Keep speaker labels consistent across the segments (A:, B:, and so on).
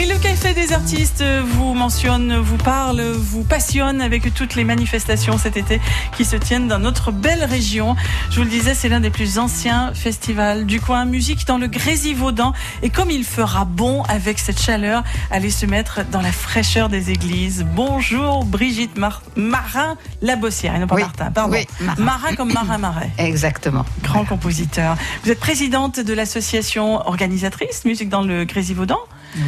A: Et le Café des artistes vous mentionne, vous parle, vous passionne avec toutes les manifestations cet été qui se tiennent dans notre belle région. Je vous le disais, c'est l'un des plus anciens festivals du coin. Musique dans le Grésivaudan. Et comme il fera bon avec cette chaleur, allez se mettre dans la fraîcheur des églises. Bonjour Brigitte Marin Labossière, et non pas Martin, pardon. Marin. comme Marin Marais.
B: Exactement.
A: Grand compositeur. Vous êtes présidente de l'association organisatrice Musique dans le Grésivaudan.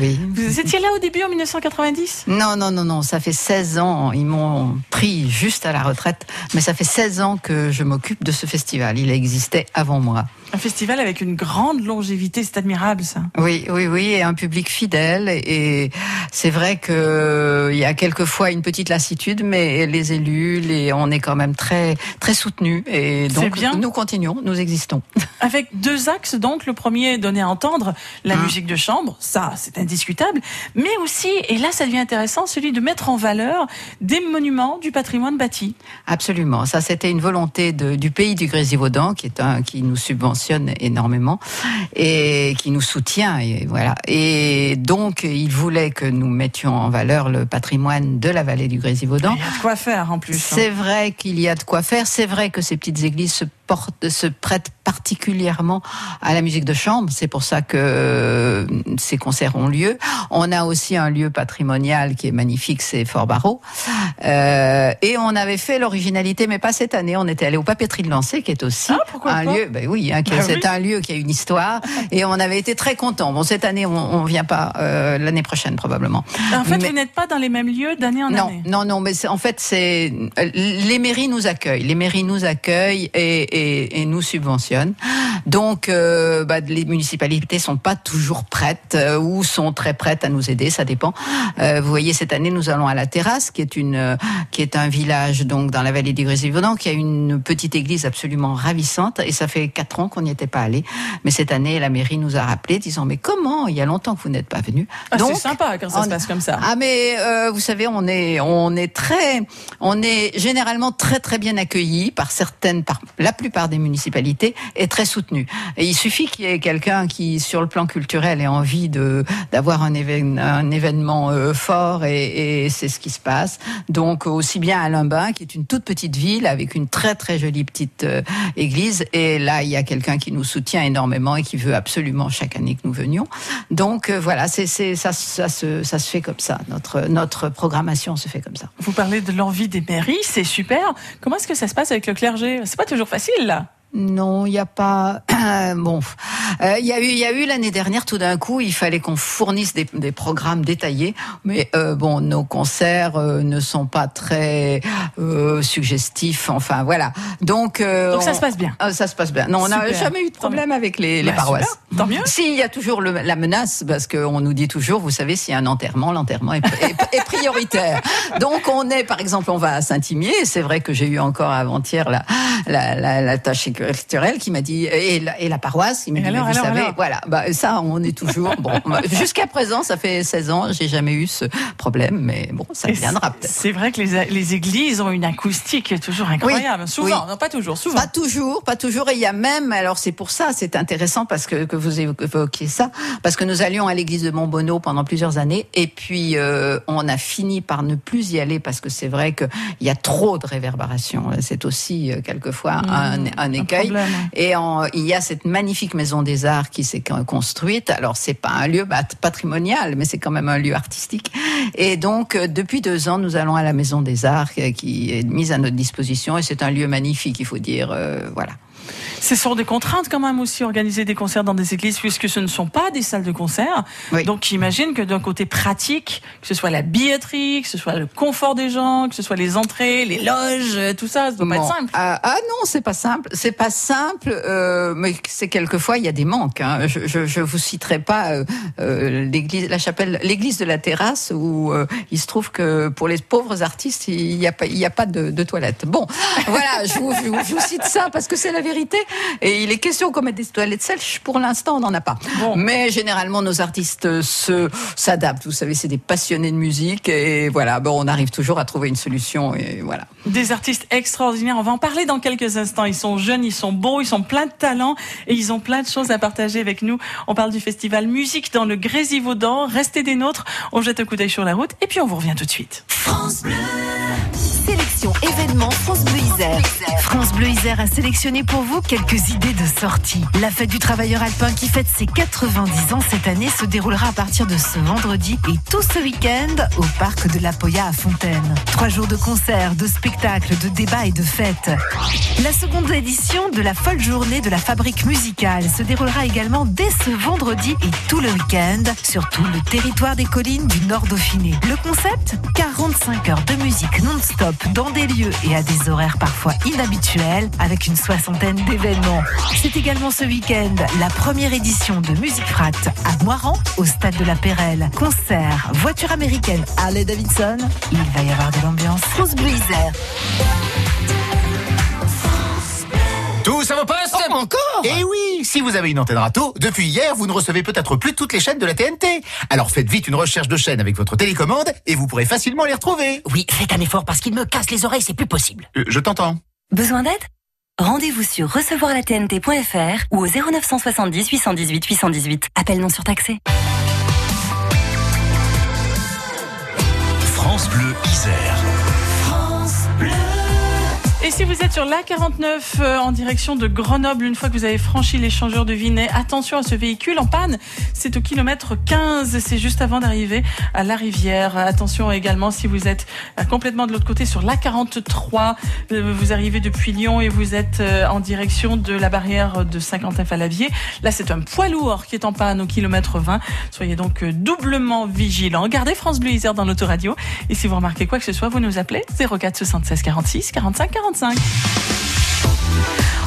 B: Oui.
A: Vous étiez là au début en 1990
B: Non, non, non, non. Ça fait 16 ans. Ils m'ont pris juste à la retraite. Mais ça fait 16 ans que je m'occupe de ce festival. Il existait avant moi.
A: Un festival avec une grande longévité, c'est admirable ça.
B: Oui, oui, oui, et un public fidèle. Et c'est vrai que il y a quelquefois une petite lassitude, mais les élus, les, on est quand même très, très soutenus. Et donc, bien. nous continuons, nous existons.
A: Avec deux axes, donc le premier donner à entendre la mmh. musique de chambre, ça, c'est indiscutable, mais aussi, et là, ça devient intéressant, celui de mettre en valeur des monuments du patrimoine bâti.
B: Absolument, ça, c'était une volonté de, du pays du Grésivaudan, qui est un, qui nous subventionne énormément et qui nous soutient. Et voilà. Et donc, il voulait que nous mettions en valeur le patrimoine de la vallée du Grésivaudan.
A: Il y a de quoi faire en plus.
B: Hein. C'est vrai qu'il y a de quoi faire. C'est vrai que ces petites églises se se prêtent particulièrement à la musique de chambre. C'est pour ça que euh, ces concerts ont lieu. On a aussi un lieu patrimonial qui est magnifique, c'est Fort Barreau. Euh, et on avait fait l'originalité, mais pas cette année. On était allé au Papeterie de Lancé, qui est aussi
A: ah,
B: un lieu. Ben oui, hein, bah c'est un lieu qui a une histoire. et on avait été très contents. Bon, cette année, on, ne vient pas. Euh, l'année prochaine, probablement.
A: En fait, vous n'êtes pas dans les mêmes lieux d'année en
B: non,
A: année.
B: Non, non, mais en fait, c'est les mairies nous accueillent. Les mairies nous accueillent et, et, et nous subventionnent. Donc, euh, bah, les municipalités sont pas toujours prêtes euh, ou sont très prêtes à nous aider, ça dépend. Euh, vous voyez, cette année, nous allons à la Terrasse, qui est une, qui est un village donc dans la vallée du Grésivaudan, qui a une petite église absolument ravissante. Et ça fait quatre ans qu'on n'y était pas allé. Mais cette année, la mairie nous a rappelé, disant mais comment Il y a longtemps que vous n'êtes pas venu.
A: Ah, c'est sympa quand ça se passe comme ça.
B: Ah mais vous savez, on est, on est très, on est généralement très très bien accueillis par certaines, par la plupart des municipalités et très soutenus. Et il suffit qu'il y ait quelqu'un qui, sur le plan culturel, ait envie de d'avoir un, événement euh, fort, et, c'est ce qui se passe. Donc aussi bien à Limbin, qui est une toute petite ville avec une très très jolie petite euh, église, et là il y a quelqu'un qui nous soutient énormément et qui veut absolument chaque année que nous venions. Donc euh, voilà, ça, se, ça se fait comme ça. Notre notre programmation se fait comme ça.
A: Vous parlez de l'envie des mairies, c'est super. Comment est-ce que ça se passe avec le clergé? C'est pas toujours facile là.
B: Non, il n'y a pas. bon, euh, il y a eu, il y a eu l'année dernière tout d'un coup, il fallait qu'on fournisse des, des, programmes détaillés, mais euh, bon, nos concerts euh, ne sont pas très suggestifs. Enfin, voilà. Donc,
A: donc ça se passe bien.
B: ça se passe bien. Non, on n'a jamais eu de problème avec les, les bah, paroisses.
A: Tant mieux.
B: Si, il y a toujours le, la menace parce qu'on nous dit toujours, vous savez, s'il y a un enterrement, l'enterrement est, est, est, prioritaire. Donc, on est, par exemple, on va à Saint-Imier. C'est vrai que j'ai eu encore avant-hier la, la, la, la tâche qui m'a dit et la, et la paroisse, il m'a dit alors, vous savez, voilà, bah ça on est toujours bon. Jusqu'à présent, ça fait 16 ans, j'ai jamais eu ce problème, mais bon, ça viendra peut-être.
A: C'est vrai que les, les, églises ont une acoustique toujours incroyable. souvent, non pas toujours, souvent.
B: Pas toujours, pas toujours. Et il y a même, alors c'est pour ça, c'est intéressant parce que que vous évoquiez ça, parce que nous allions à l'église de Montbonneau pendant plusieurs années, et puis euh, on a fini par ne plus y aller parce que c'est vrai qu'il y a trop de réverbération. C'est aussi euh, quelquefois mmh. un, un écueil et il y a cette magnifique maison des arts qui s'est construite. Alors c'est pas un lieu patrimonial, mais c'est quand même un lieu artistique. Et donc euh, depuis deux ans, nous allons à la maison des arts euh, qui est mise à notre disposition et c'est un lieu magnifique, il faut dire. Euh, voilà.
A: Ce sont des contraintes quand même aussi, organiser des concerts dans des églises, puisque ce ne sont pas des salles de concert. Donc j'imagine que d'un côté pratique, que ce soit la billetterie, que ce soit le confort des gens, que ce soit les entrées, les loges, tout ça, ça doit pas être simple.
B: Ah, ah, non, c'est pas simple. C'est pas simple, euh, mais c'est quelquefois il y a des manques. Hein. Je, je, je, vous citerai pas euh, euh, l'église, la chapelle, l'église de la terrasse où euh, il se trouve que pour les pauvres artistes il n'y a pas, il y a pas de, de toilette. Bon, voilà, je vous, je vous, cite ça parce que c'est la vérité vérité. Et il est question qu'on mette des toilettes sèches. Pour l'instant, on n'en a pas. Mais généralement, nos artistes se s'adaptent. Vous savez, c'est des passionnés de musique et voilà. Bon, on arrive toujours à trouver une solution et voilà.
A: Des artistes extraordinaires. On va en parler dans quelques instants. Ils sont jeunes, ils sont beaux, ils sont pleins de talent et ils ont plein de choses à partager avec nous. On parle du festival musique dans le Grésivaudan. Restez des nôtres. On jette un coup d'œil sur la route et puis on vous revient tout de suite.
C: France Bleu. Sélection événement France Bleu Isère. France Bleu Isère a sélectionné pour vous quelques idées de sortie. La fête du travailleur alpin qui fête ses 90 ans cette année se déroulera à partir de ce vendredi et tout ce week-end au parc de la Poya à Fontaine. Trois jours de concerts, de spectacles, de débats et de fêtes. La seconde édition de la folle journée de la fabrique musicale se déroulera également dès ce vendredi et tout le week-end sur tout le territoire des collines du Nord Dauphiné. Le concept 45 heures de musique non-stop dans des lieux et à des horaires parfois inhabituels avec une soixantaine d'événements. C'est également ce week-end la première édition de Musique Frat à Moiran au stade de la Pérelle. Concert, voiture américaine Harley Davidson. Il va y avoir de l'ambiance. France Isère.
D: Tous à vos postes
B: Oh, encore
D: Eh oui, si vous avez une antenne râteau, depuis hier, vous ne recevez peut-être plus toutes les chaînes de la TNT. Alors faites vite une recherche de chaînes avec votre télécommande et vous pourrez facilement les retrouver.
E: Oui, faites un effort parce qu'il me casse les oreilles, c'est plus possible.
D: Euh, je t'entends.
F: Besoin d'aide? Rendez-vous sur recevoirlatnt.fr ou au 0970 818 818. Appel non surtaxé.
G: France Bleu
A: Si vous êtes sur l'A49 euh, en direction de Grenoble, une fois que vous avez franchi l'échangeur de Vinay, attention à ce véhicule en panne. C'est au kilomètre 15, c'est juste avant d'arriver à la rivière. Attention également si vous êtes euh, complètement de l'autre côté sur l'A43, euh, vous arrivez depuis Lyon et vous êtes euh, en direction de la barrière de Saint-Quentin-Falavier. Là, c'est un poids lourd qui est en panne au kilomètre 20. Soyez donc doublement vigilants. Gardez France Bleu Isère dans l'autoradio. Et si vous remarquez quoi que ce soit, vous nous appelez 04 76 46 45 45. On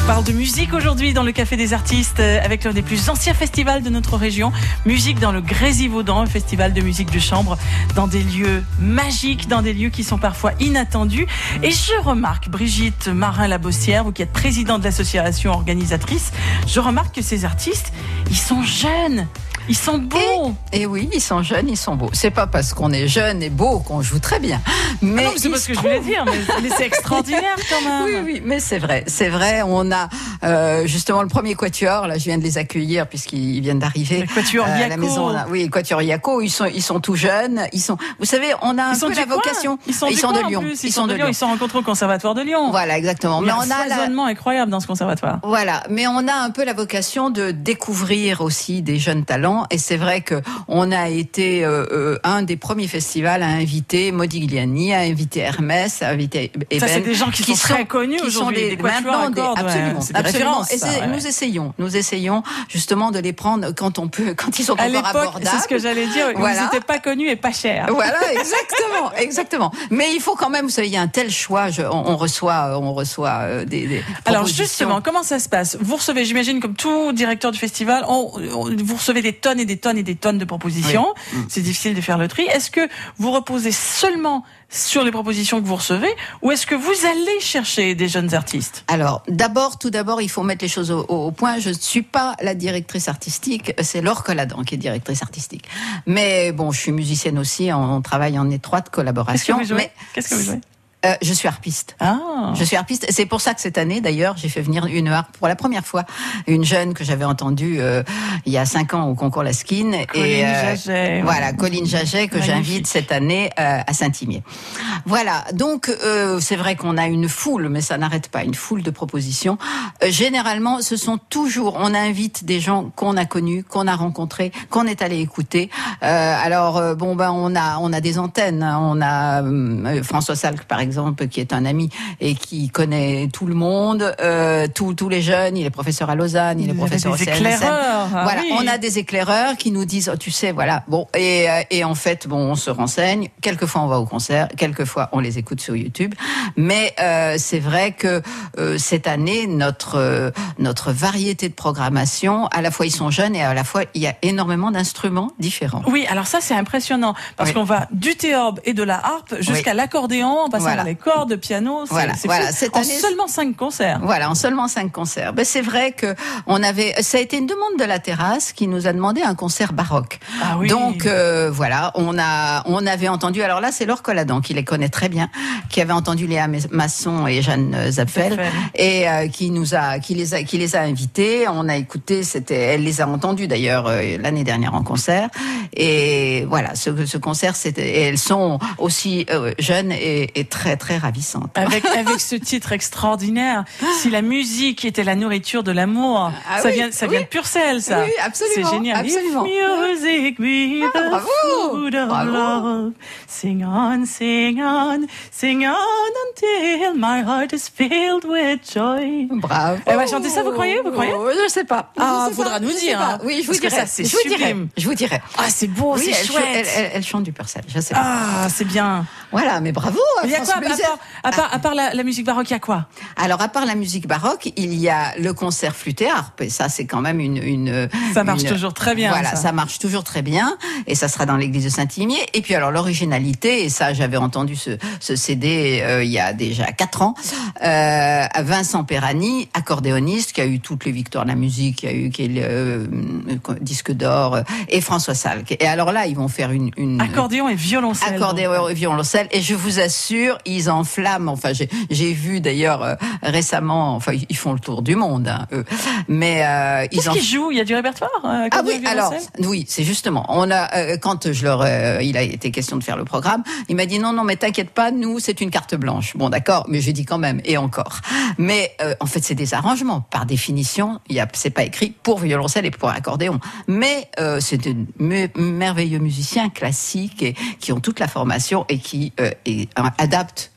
A: parle de musique aujourd'hui dans le Café des Artistes euh, avec l'un des plus anciens festivals de notre région. Musique dans le Grésivaudan, un festival de musique de chambre dans des lieux magiques, dans des lieux qui sont parfois inattendus. Et je remarque, Brigitte Marin-Labossière, vous qui êtes présidente de l'association organisatrice, je remarque que ces artistes, ils sont jeunes, ils sont beaux.
B: Et oui, ils sont jeunes, ils sont beaux. C'est pas parce qu'on est jeune et beau qu'on joue très bien. Mais
A: Ah c'est pas ce que je voulais dire, mais, mais c'est extraordinaire quand même.
B: Oui, oui, mais c'est vrai, c'est vrai. On a euh, justement le premier quatuor. Là, je viens de les accueillir puisqu'ils viennent d'arriver
A: quatuor
B: euh, à la maison. là. Oui, quatuor Yaco. Ils sont, ils sont tout jeunes. Ils sont, vous savez, on a un
A: Ils
B: peu la vocation.
A: Ils sont,
B: de Lyon.
A: Ils, sont de Lyon. Ils sont rencontrés au Conservatoire de Lyon.
B: Voilà, exactement.
A: Il y
B: Mais on
A: un
B: a la,
A: foisonnement incroyable dans ce conservatoire.
B: Voilà, mais on a un peu la vocation de découvrir aussi des jeunes talents, et c'est vrai que on a été euh, euh, un des premiers festivals à inviter Modigliani, à inviter Hermès, à inviter Eben,
A: Ça, c'est des gens qui, sont, très connus aujourd'hui.
B: des,
A: Des
B: maintenant des-
A: cordes, ouais.
B: absolument,
A: C'est des
B: absolument.
A: références,
B: Et
A: ça,
B: c'est-
A: ouais.
B: nous essayons, nous essayons justement de les prendre quand on peut, quand ils sont
A: À
B: encore
A: l'époque,
B: abordables.
A: c'est ce que j'allais dire.
B: Voilà.
A: Ils n'étaient pas connus et pas chers.
B: Voilà, exactement, exactement. Mais il faut quand même, vous savez, il y a un tel choix. je- on, on reçoit, on reçoit euh, des, des
A: Alors justement, comment ça se passe? Vous recevez, j'imagine, comme tout directeur du festival, on- on- vous recevez des tonnes et des tonnes et des tonnes de propositions. C'est difficile de faire le tri. Est-ce que vous reposez seulement sur les propositions que vous recevez, ou est-ce que vous allez chercher des jeunes artistes?
B: Alors, d'abord, tout d'abord, il faut mettre les choses au, au point. Je ne suis pas la directrice artistique, c'est Laure Colladan qui est directrice artistique. Mais bon, je suis musicienne aussi, on, on travaille en étroite
A: Qu'est-ce que
B: collaboration.
A: vous jouez?
B: Mais
A: Qu'est-ce que vous jouez?
B: Euh, je suis harpiste.
A: Ah,
B: Je suis harpiste. C'est pour ça que cette année, d'ailleurs, j'ai fait venir une harpe pour la première fois, une jeune que j'avais entendue euh, il y a cinq ans au concours Laskin.
A: Colline Jaget.
B: Voilà, Colline Jaget que j'invite cette année euh, à Saint-Imier. Voilà, donc euh, c'est vrai qu'on a une foule, mais ça n'arrête pas, une foule de propositions. Euh, généralement, ce sont toujours, on invite des gens qu'on a connus, qu'on a rencontrés, qu'on est allé écouter. Euh, alors euh, bon ben on a on a des antennes, hein. on a euh, François Salk par exemple qui est un ami et qui connaît tout le monde, euh, tous les jeunes. Il est professeur à Lausanne, il est
A: Vous
B: professeur au CNSM.
A: éclaireurs. ah
B: Voilà,
A: oui.
B: on a des éclaireurs qui nous disent, oh, tu sais, voilà, bon, et, euh, et en fait, bon, on se renseigne. Quelquefois, on va au concert, quelquefois, on les écoute sur YouTube. Mais euh, c'est vrai que euh, cette année, notre notre variété de programmation, à la fois ils sont jeunes et à la fois il y a énormément d'instruments différents.
A: Oui, alors ça c'est impressionnant parce
B: Oui.
A: qu'on va du théorbe et de la harpe jusqu'à l'accordéon en passant
B: Voilà.
A: Les cordes, piano. c'est-
B: Voilà, voilà.
A: fou.
B: Cette
A: en
B: année-
A: seulement cinq concerts.
B: Voilà, en seulement cinq concerts. Ben, c'est vrai que on avait, ça a été une demande de la terrasse qui nous a demandé un concert baroque.
A: Ah oui.
B: Donc euh, voilà, on a, on avait entendu. Alors là, c'est Laure Colladan qui les connaît très bien, qui avait entendu Léa Masson et Jeanne Zapfel,
A: Zapfel.
B: et euh, qui nous a, qui les a, qui les a invités. On a écouté. C'était, elle les a entendus d'ailleurs euh, l'année dernière en concert. Et voilà, ce, ce concert, c'était, et elles sont aussi euh, jeunes et, et très très ravissantes.
A: Avec, avec ce titre extraordinaire, si la musique était la nourriture de l'amour,
B: Ah
A: ça
B: oui,
A: vient, ça
B: oui.
A: vient de Purcell, ça.
B: Oui, absolument,
A: C'est génial.
B: absolument.
A: Music be
B: Ah,
A: the
B: bravo,
A: food of
B: bravo.
A: love, sing on, sing on, sing on until my heart is filled with joy.
B: Bravo.
A: Elle va chanter ça, vous croyez Vous croyez
B: Oh, Je sais pas.
A: Ah,
B: Je
A: faudra
B: pas,
A: nous dire, hein.
B: Oui, je vous dirai.
A: c'est
B: je vous dirai.
A: sublime.
B: Je vous dirai.
A: Ah, c'est beau, c'est
B: elle,
A: chouette.
B: elle, elle- elle chante du Purcell. Je sais pas.
A: Ah, c'est bien.
B: Voilà, mais bravo.
A: Il y a
B: France
A: quoi à part, à part, à part la, la musique baroque, il y a quoi?
B: Alors, à part la musique baroque, il y a le concert flûte et harpe. Et ça, c'est quand même une, une.
A: Ça marche
B: une-
A: toujours très bien,
B: Voilà,
A: ça.
B: ça. marche toujours très bien. Et ça sera dans l'église de Saint-Imier. Et puis, alors, l'originalité, et ça, j'avais entendu ce, ce CD euh, il y a déjà quatre ans, euh, Vincent Perani, accordéoniste, qui a eu toutes les victoires de la musique, qui a eu qui est le, euh, disque d'or, euh, et François Salk. Et alors là, ils vont faire une. une
A: Accordéon et violoncelle.
B: accordéon et violoncelle et je vous assure ils enflamment enfin j'ai j'ai vu d'ailleurs euh, récemment enfin ils font le tour du monde hein, eux mais euh, ils en
A: qu'ils jouent? Il y a du répertoire euh,
B: ah oui, alors oui, c'est justement. On a euh, quand je leur, euh, il a été question de faire le programme, il m'a dit non non mais t'inquiète pas, nous c'est une carte blanche. Bon d'accord, mais j'ai dit quand même et encore. Mais euh, en fait c'est des arrangements par définition. Il y a c'est pas écrit pour violoncelle et pour accordéon, mais euh, c'est de me- merveilleux musiciens classiques et qui ont toute la formation et qui euh, et, euh,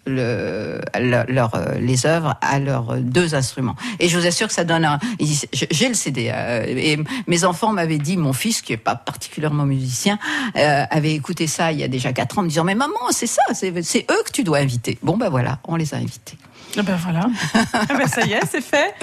B: euh, les œuvres à leurs deux instruments. Et je vous assure que ça donne un. j'ai- le CD euh, et mes enfants m'avaient dit, mon fils qui est pas particulièrement musicien, euh, avait écouté ça il y a déjà quatre ans, me disant mais maman c'est ça, c'est eux que tu dois inviter. Bon ben voilà, on les a invités.
A: Ah Ben voilà. Ah ben ça y est, c'est fait.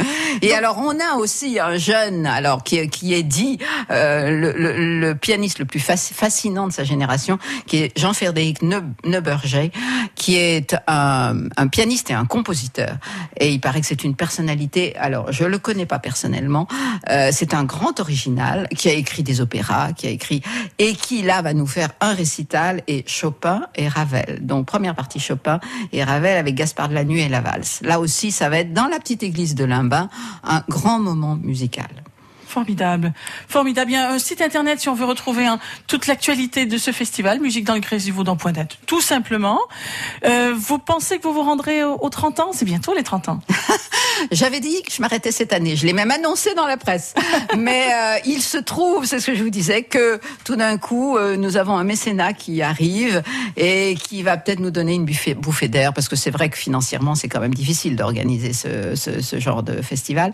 B: Et alors on a aussi un jeune, alors qui, qui est dit euh, le, le- le pianiste le plus fascinant de sa génération, qui est Jean-Frédéric Neu- Neuberger, qui est un, un pianiste et un compositeur. Et il paraît que c'est une personnalité. Alors je le connais pas personnellement. euh, c'est un grand original qui a écrit des opéras, qui a écrit et qui là va nous faire un récital et Chopin et Ravel. Donc première partie Chopin et Ravel avec Gaspard de la Nuit et la valse. Là aussi, ça va être dans la petite église de Limbin un grand moment musical.
A: Formidable. Formidable. Bien, un site internet si on veut retrouver hein, toute l'actualité de ce festival, Musique dans le Grésivaudan.net. Tout simplement. Euh, vous pensez que vous vous rendrez aux, aux 30 ans? C'est bientôt les 30 ans.
B: J'avais dit que je m'arrêtais cette année. Je l'ai même annoncé dans la presse. Mais euh, il se trouve, c'est ce que je vous disais, que tout d'un coup, euh, nous avons un mécénat qui arrive et qui va peut-être nous donner une buffée- bouffée d'air, parce que c'est vrai que financièrement, c'est quand même difficile d'organiser ce, ce, ce genre de festival.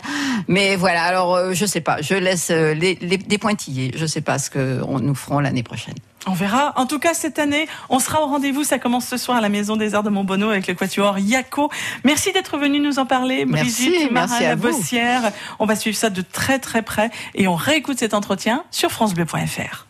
B: Mais voilà, alors euh, je sais pas, je laisse euh, les, les, des pointillés. Je sais pas ce que on, nous ferons l'année prochaine.
A: On verra. En tout cas, cette année, on sera au rendez-vous. Ça commence ce soir à la Maison des Arts de Montbonneau avec le quatuor Yako. Merci d'être venu nous en parler,
B: Merci,
A: Brigitte
B: merci à vous.
A: Marin-Labossière. On va suivre ça de très très près et on réécoute cet entretien sur francebleu.fr.